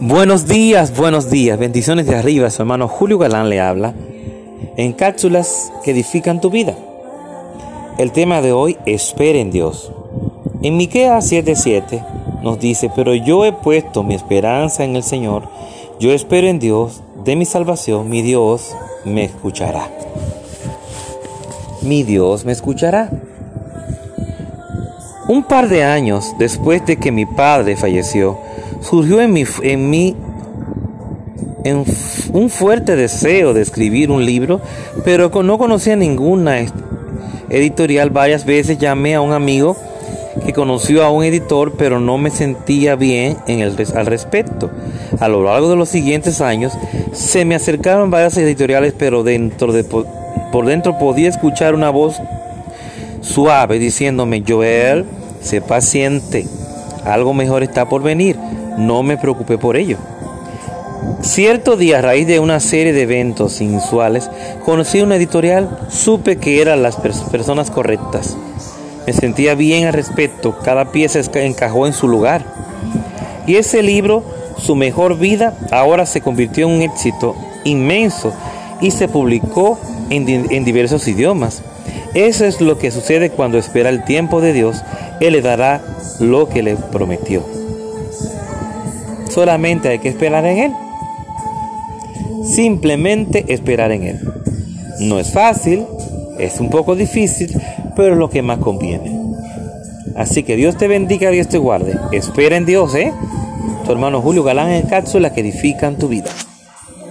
Buenos días, buenos días, bendiciones de arriba, su hermano Julio Galán le habla en cápsulas que edifican tu vida. El tema de hoy, espera en Dios. En Miqueas 7:7 nos dice, pero yo he puesto mi esperanza en el Señor, yo espero en Dios, de mi salvación, mi Dios me escuchará. Mi Dios me escuchará. Un par de años después de que mi padre falleció, surgió en mí, en mí en un fuerte deseo de escribir un libro, pero no conocía ninguna editorial. Varias veces llamé a un amigo que conoció a un editor, pero no me sentía bien en el, al respecto. A lo largo de los siguientes años se me acercaron varias editoriales, pero dentro de, por dentro podía escuchar una voz suave diciéndome, Joel, sé paciente, algo mejor está por venir, no me preocupé por ello. Cierto día, a raíz de una serie de eventos inusuales, conocí una editorial, supe que eran las personas correctas. Me sentía bien al respecto, cada pieza encajó en su lugar. Y ese libro, Su mejor vida, ahora se convirtió en un éxito inmenso y se publicó en, en diversos idiomas. Eso es lo que sucede cuando espera el tiempo de Dios. Él le dará lo que le prometió. Solamente hay que esperar en Él. Simplemente esperar en Él. No es fácil, es un poco difícil, pero es lo que más conviene. Así que Dios te bendiga, Dios te guarde. Espera en Dios, ¿eh? Tu hermano Julio Galán en cápsula que edifican tu vida.